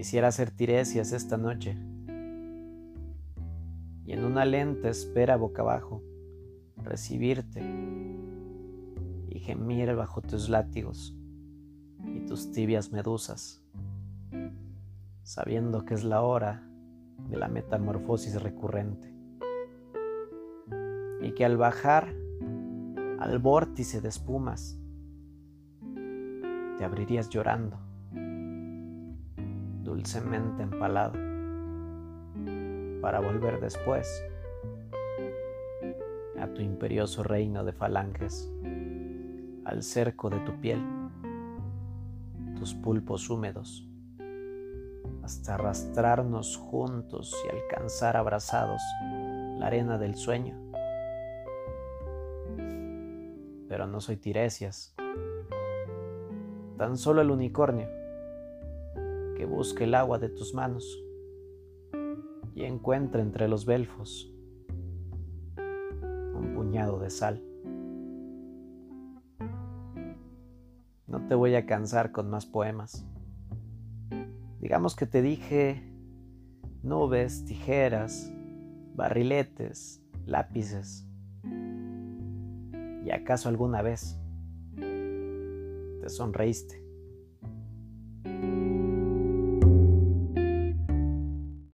Quisiera hacer tiresias esta noche. Y en una lenta espera boca abajo recibirte y gemir bajo tus látigos y tus tibias medusas, sabiendo que es la hora de la metamorfosis recurrente. Y que al bajar al vórtice de espumas te abrirías llorando, dulcemente empalado, para volver después a tu imperioso reino de falanges, al cerco de tu piel, tus pulpos húmedos, hasta arrastrarnos juntos y alcanzar abrazados la arena del sueño. Pero no soy Tiresias, tan solo el unicornio que busca el agua de tus manos y encuentra entre los belfos un puñado de sal. No te voy a cansar con más poemas. Digamos que te dije nubes, tijeras, barriletes, lápices. ¿Y acaso alguna vez te sonreíste?